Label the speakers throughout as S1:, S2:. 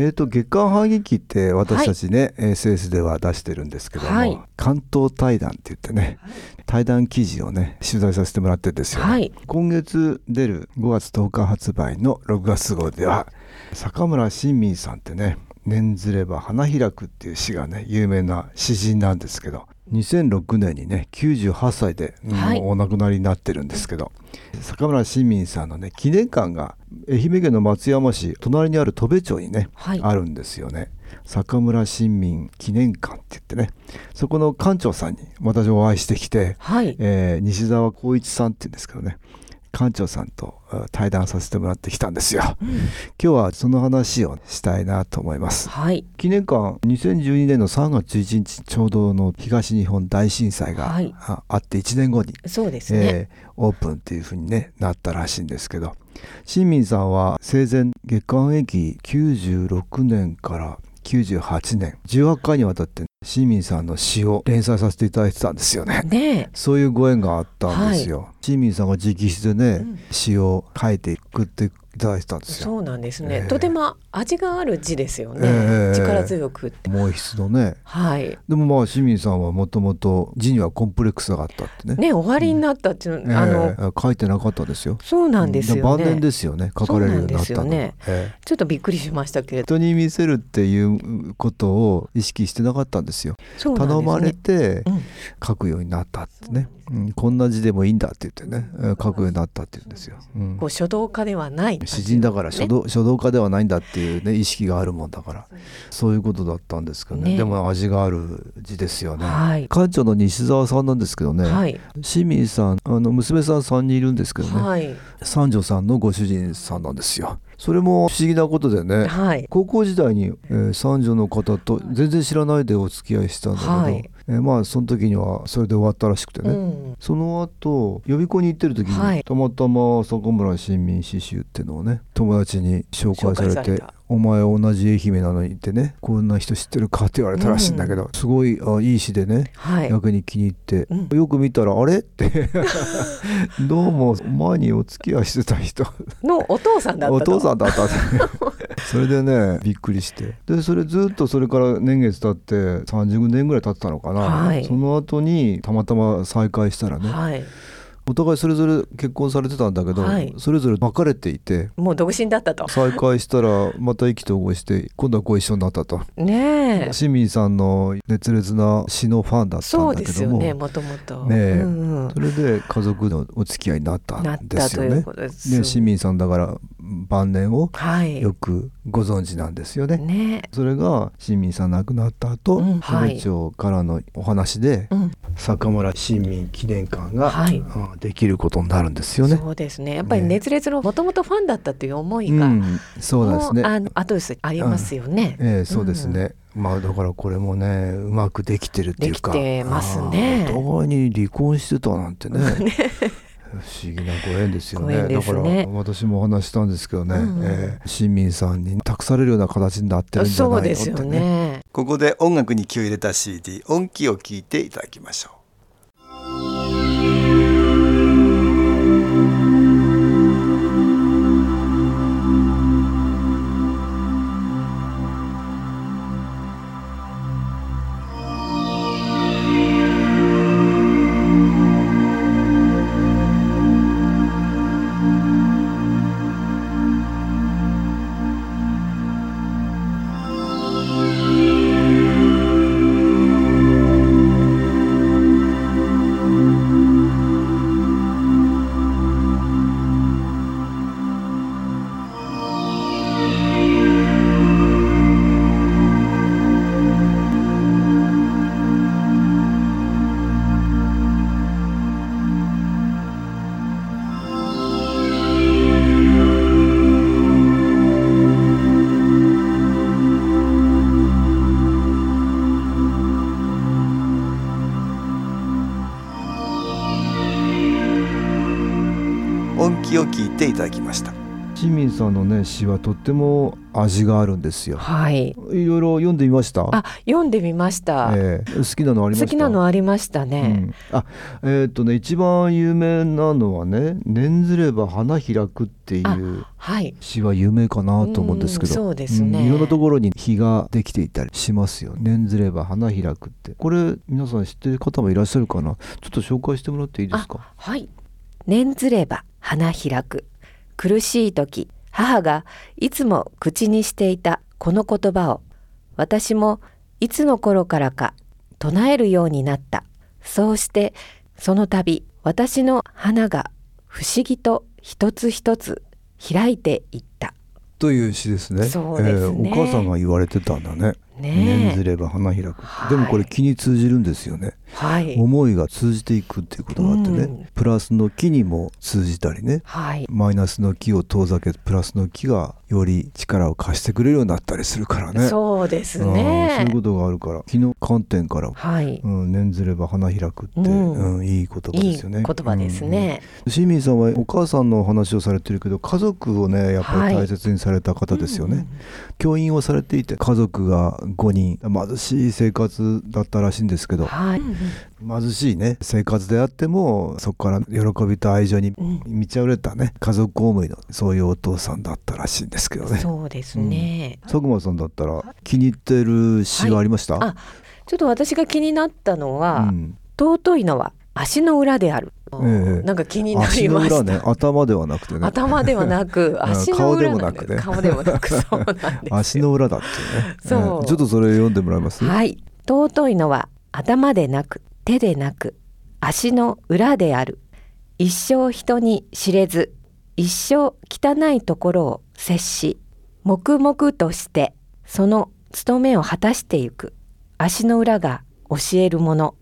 S1: えー、と月刊反撃って私たちね、SS では出してるんですけども、
S2: はい。
S1: 関東対談って言ってね、対談記事をね取材させてもらってるんですよ、
S2: はい。
S1: 今月出る5月10日発売の6月号では坂村新民さんってね「念ずれば花開く」っていう詩がね有名な詩人なんですけど2006年にね98歳で
S2: はい。
S1: お亡くなりになってるんですけど、坂村新民さんのね記念館が愛媛県の松山市隣にある戸部町にね、
S2: はい。
S1: あるんですよね。坂村新民記念館って言ってねそこの館長さんに私お会いしてきて、
S2: はい、
S1: えー西澤浩一さんって言うんですけどね館長さんとあ対談させてもらってきたんですよ、今日はその話をしたいなと思います。
S2: はい、
S1: 記念館2012年の3月11日ちょうどの東日本大震災が、
S2: はい。
S1: ああって1年後に、
S2: そうですね。
S1: えーオープンっていう風に、ね、なったらしいんですけど。新民さんは生前月刊駅96年から98年18回にわたって新民さんの詩を連載させていただいてたんですよね。
S2: ね
S1: そういうご縁があったんですよ。新民さんが直筆でね、
S2: うん
S1: 詩を書いて送っていただいてたんですよ。
S2: そうなんですね、
S1: ええ
S2: とても味がある字ですよね。
S1: ええ
S2: 力強くって。
S1: 毛筆のね。
S2: はい。
S1: でもまあ新民さんはもともと字にはコンプレックスがあったってね。
S2: ね、終わりになったっていうの、あの、
S1: ええ書いてなかったですよ。
S2: そうなんですよね。
S1: 晩年ですよね書かれるようになったの
S2: そうなんですよね
S1: ええ
S2: ちょっとびっくりしましたけれど。
S1: 人に見せるっていうことを意識してなかったんですよ。
S2: すね。
S1: 頼まれて
S2: うん
S1: 書くようになったってね、うん、こんな字でもいいんだって言ってねえー書くようになったって言うんですよ。うん
S2: こう書道家ではない。
S1: 詩人だから書道,、書道家ではないんだっていうね意識があるもんだからそういうことだったんですけどね
S2: ね
S1: でも味がある字ですよね。
S2: はい。
S1: 館長の西澤さんなんですけどね、
S2: はい。
S1: 清水さんあの娘さん3人いるんですけどね、
S2: はい。
S1: 三女さんのご主人さんなんですよ。それも不思議なことでね、
S2: はい。
S1: 高校時代に、えー三女の方と全然知らないでお付き合いしたんだけど、
S2: はい。
S1: えーまあその時にはそれで終わったらしくてね、
S2: うん。
S1: その後予備校に行ってる時に、
S2: はい。
S1: たまたま坂村新民詩集っていうのをね友達に紹介されてお前同じ愛媛なのにってねこんな人知ってるかって言われたらしいんだけど、すごいあいい詩でね
S2: はい。
S1: 逆に気に入って、
S2: うん。
S1: よく見たらあれ？って。どうも前にお付き合いしてた人。
S2: のお父さんだったと。
S1: お父さんだった。それでねびっくりして。でそれずっとそれから年月経って30年ぐらい経ってたのかな、
S2: はい。
S1: その後にたまたま再会したらね、
S2: はい。
S1: お互いそれぞれ結婚されてたんだけど、
S2: はい
S1: それぞれ別れていて
S2: もう独身だったと。
S1: 再会したらまた意気投合して今度はご一緒になったと。
S2: ねえ。
S1: 清水さんの熱烈な詩のファンだった
S2: そうで
S1: んだけども
S2: すよね、もともと。
S1: ねえ
S2: うんうん
S1: それで家族のお付き合いになったんですよね
S2: たという。ことです。
S1: で清水さんだから晩年を
S2: はい。
S1: よくご存知なんですよね。
S2: ね
S1: それが新民さん亡くなった後、
S2: うんはい
S1: 町からのお話で、
S2: うん、
S1: 坂村新民記念館が、
S2: はい
S1: うんできることになるんですよね。
S2: そうですね。やっぱり
S1: ね
S2: 熱烈のもともとファンだったという思いが、
S1: うん、そうですね。
S2: あの後ですありますよね。
S1: ええそうですね。まあだからこれもねうまくできてるっていうか。
S2: できてますね
S1: お互いに離婚してたなんてね。不思議なご縁ですよね。
S2: ね。
S1: だから私もお話ししたんですけどね、
S2: うんうん。
S1: ええ新民さんに託されるような形になってるんじゃないの
S2: そうですよ
S1: って
S2: ね。
S1: ここで音楽に気を入れた CD 音気を聞いていただきましょ「
S3: きした
S1: 清民さんのね詩はとっても味があるんですよ
S2: はい。
S1: いろいろ読んでみました？
S2: あ、読んでみました。
S1: ええ好きなのありました？
S2: 好きなのありました
S1: う
S2: ね。
S1: ん、あえーっとね一番有名なのはね「念ずれば花開く」っていう
S2: はい。
S1: 詩は有名かなと思うんですけど
S2: うんそうですね
S1: んいろんなところに日ができていたりしますよ念ずれば花開くってこれ皆さん知ってる方もいらっしゃるかな？ちょっと紹介してもらっていいですか？
S2: はい。念ずれば花開く。苦しい時、母がいつも口にしていたこの言葉を、私もいつの頃からか唱えるようになった。そうして、その度、私の花が不思議と一つ一つ開いていった。
S1: という詩ですね
S2: そうですね
S1: えーお母さんが言われてたんだね念ず
S2: ねえ。
S1: れば花開く、
S2: はい
S1: でもこれ気に通じるんですよね
S2: はい。
S1: 思いが通じていくっていうことがあってね、
S2: うん
S1: プラスの木にも通じたりね
S2: はい。
S1: マイナスの木を遠ざけプラスの木がより力を貸してくれるようになったりするからね
S2: そうです
S1: うんそう
S2: ね
S1: いう。ことがあるから木の観点から
S2: はい。
S1: うん、念ずれば花開くって、う
S2: うんん
S1: いい言葉
S2: いい
S1: ですよね。
S2: 言葉ですね。
S1: うん。シーミンさんはお母さんのお話をされてるけど家族をねやっぱり大切にされた方ですよね。教員をされていて家族が5人。貧しい生活だったらしいんですけど。
S2: はい。
S1: 貧しいね。生活であってもそこから喜びと愛情に
S2: うん。
S1: 満ち溢れたね。家族公務員のそういうお父さんだったらしいんですけどね。
S2: そうですね。
S1: 佐久間さんだったら気に入ってる詩はありました、
S2: あちょっと私が気になったのは、
S1: うん。
S2: 尊いのは足の裏である。
S1: ええ。
S2: なんか気にな
S1: 足
S2: りまし
S1: ね頭ではなくてね。
S2: 頭ではなく
S1: ん
S2: 足の裏なんで
S1: 顔でもなくね。
S2: 顔でもなくそうなんですよ。
S1: 足の裏だってね。
S2: そう。
S1: ええちょっとそれ読んでもらえます？
S2: はい。尊いのは頭でなく手でなく足の裏である。一生人に知れず一生汚いところを接し黙々としてその務めを果たしてゆく。足の裏が教えるもの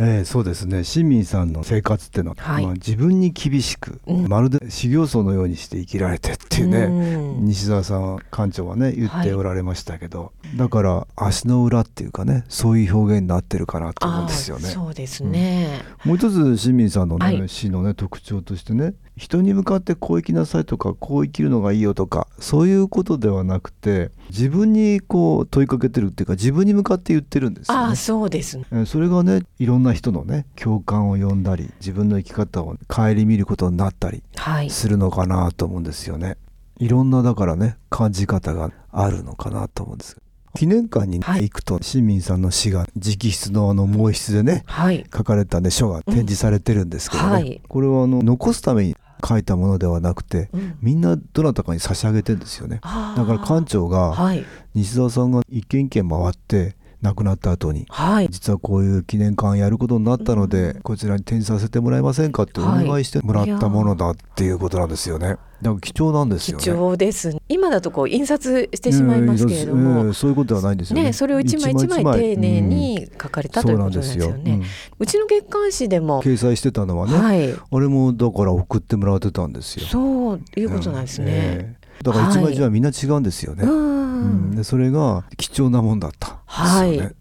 S1: ええそうですね。新民さんの生活っていうのは、
S2: はい。
S1: まあ、自分に厳しく、
S2: うん。
S1: まるで修行僧のようにして生きられてっていうね、
S2: うん。
S1: 西澤さん館長はね言っておられましたけど、だから足の裏っていうかねそういう表現になってるかなと思うんですよね。
S2: そうですね。
S1: もう一つ新民さんのね、
S2: はい
S1: 詩のね特徴としてね人に向かってこう生きなさいとかこう生きるのがいいよとかそういうことではなくて自分にこう問いかけてるっていうか自分に向かって言ってるんですよね
S2: ああ。そうですね。
S1: えーそれがねいろんな人のね共感を呼んだり自分の生き方を顧みることになったり
S2: はい。
S1: するのかなと思うんですよね。いろんなだからね感じ方があるのかなと思うんです。記念館に
S2: はい
S1: 行くと、市民さんの詩が直筆のあの毛筆でね
S2: はい。
S1: 書かれたね書が展示されてるんですけどね、
S2: うんはい
S1: これはあの残すために書いたものではなくて
S2: うん
S1: みんなどなたかに差し上げてんですよね。だから館長が
S2: はい。
S1: 西澤さんが一軒一軒回って亡くなった後に
S2: はい。
S1: 実はこういう記念館やることになったので、こちらに展示させてもらえませんかってお願いしてもらったものだっていうことなんですよね。だから貴重なんです
S2: 貴
S1: よね。
S2: 重です。今だとこう印刷してしまいますけれども、
S1: うんそういうことではないんですよね。
S2: ね、それを一枚一枚丁寧に書かれたということなんですよね。
S1: そうなん
S2: うちの月刊誌で
S1: うん
S2: も、
S1: 掲載してたのはね、
S2: はい、
S1: あれもだから送ってもらってたんですよ。
S2: そういうことなんですね。
S1: ええだから一枚一枚みんな違うんですよね。
S2: う
S1: うん
S2: ん、
S1: でそれが貴重なもんだったんです
S2: はい。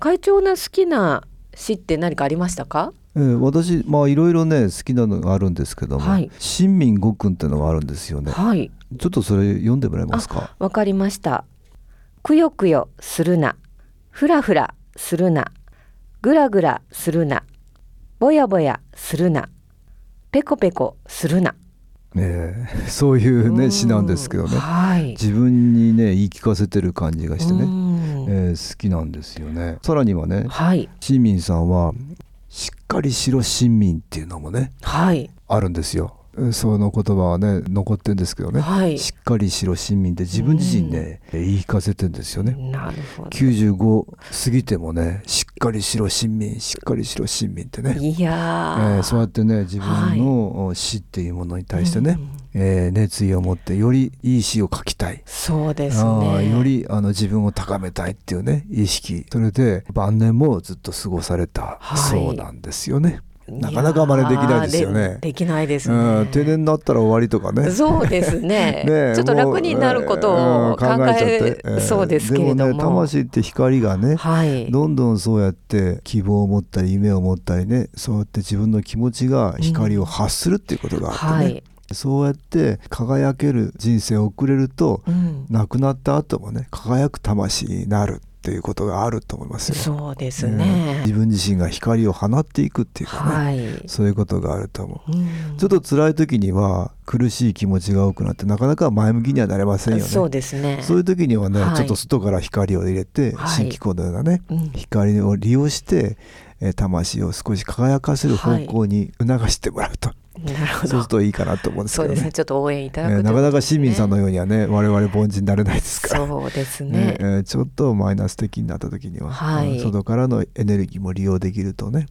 S2: 会長な好きな詩って何かありましたか？
S1: ええ私まあいろいろね好きなのがあるんですけども、
S2: はい
S1: 新民五訓っていうのがあるんですよね。
S2: はい、
S1: ちょっとそれ読んでもらえますか？
S2: わかりました。くよくよするな、ふらふらするな、ぐらぐらするな、ぼやぼやするな、ペコペコするな。
S1: ええそういうね詩なんですけどね。
S2: はい。
S1: 自分にね言い聞かせてる感じがしてね、
S2: うん。
S1: えー好きなんですよね。さらにはね
S2: はい。
S1: 新民さんはしっかりしろ新民っていうのもね
S2: はい。
S1: あるんですよ。えーその言葉はね残ってるんですけどね、
S2: はい。
S1: しっかりしろ新民って自分自身ね、言い聞かせてるんですよね。
S2: なるほど。
S1: 95過ぎてもねしっかりしろ新民しっかりしろ新民ってね。
S2: いやー、
S1: えーそうやってね自分のお死っていうものに対してね、えー熱意を持ってよりいい詩を書きたい、
S2: そうですね。
S1: よりあの自分を高めたいっていうね意識。それで晩年もずっと過ごされた
S2: はい。
S1: そうなんですよね。なかなか真似できないですよね
S2: でできないです
S1: うん
S2: ね。
S1: 定年になったら終わりとかね。
S2: そうですね
S1: ねえ
S2: ちょっと楽になることを考え
S1: えー
S2: そうですけれども。
S1: でもね魂って光がね
S2: はい。
S1: どんどんそうやって希望を持ったり夢を持ったりねそうやって自分の気持ちが光を発するっていうことがあってね、
S2: はい。
S4: そうやって輝ける人生を送れると、
S2: うん、
S4: 亡くなった後もね輝く魂になるっていうことがあると思いますよ。
S2: そうです
S4: うん
S2: ね
S4: 自。分自身が光を放っていくっていうかね、
S2: はい。
S4: そういうことがあると思う。
S2: うん
S4: ちょっと辛い時には苦しい気持ちが多くなってなかなか前向きにはなれませんよね。
S2: そうですね。
S4: そういう時にはね、
S2: はい
S4: ちょっと外から光を入れて、
S2: はい
S4: 新機構のようなね
S2: うん
S4: 光を利用して、えー魂を少し輝かせる方向に促してもらうと、そうする。といいかなと思うんですけどね
S2: そうですね。ちょっと応援いただく
S4: えーなかなか市民さんの
S2: よ
S4: ようにはね我々凡人になれないですから。
S2: そうです
S4: ね
S2: ね。
S4: えーちょっとマイナス的になった時には、
S2: はい
S4: うん外からのエネルギーも利用できるとね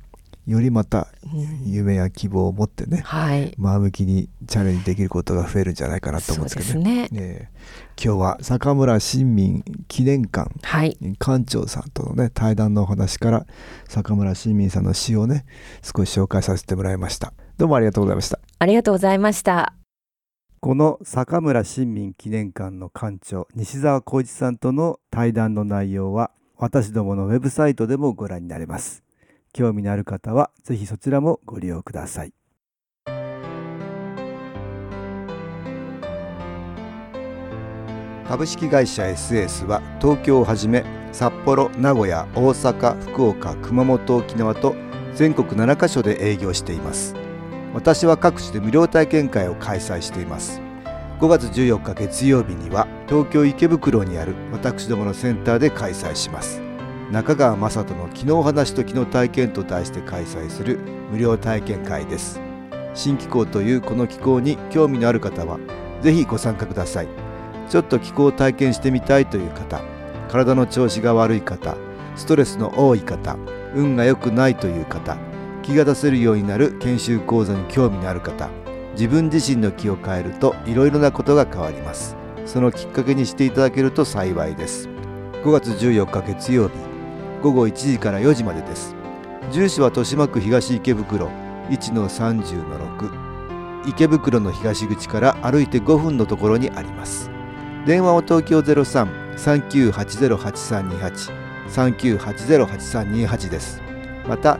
S4: よりまた
S2: うん
S4: 夢や希望を持ってね
S2: はい。
S4: 前向きにチャレンジできることが増えるんじゃないかなと思うんですけどね。
S2: そうです
S4: えー今日は坂村新民記念館
S2: はい。
S4: 館長さんとのね対談のお話から坂村新民さんの詩をね少し紹介させてもらいましたどうもありがとうございました。
S2: ありがとうございました。
S1: この坂村新民記念館の館長西澤浩一さんとの対談の内容は私どものウェブサイトでもご覧になれます。興味のある方はぜひそちらもご利用ください。株式会社 SS は東京をはじめ札幌名古屋大阪福岡熊本沖縄と全国7カ所で営業しています私は各地で無料体験会を開催しています。5月14日月曜日には東京池袋にある私どものセンターで開催します。中川雅人の昨日話と昨日体験と題して開催する無料体験会です。新気候というこの気候に興味のある方はぜひご参加ください。ちょっと気候を体験してみたいという方体の調子が悪い方ストレスの多い方運が良くないという方気が出せるようになる研修講座に興味のある方自分自身の気を変えるといろいろなことが変わります。そのきっかけにしていただけると幸いです。5月14日月曜日午後1時から4時までです。住所は豊島区東池袋1-30-6池袋の東口から歩いて5分のところにあります。電話は東京03-3980-8328 3980-8328です。また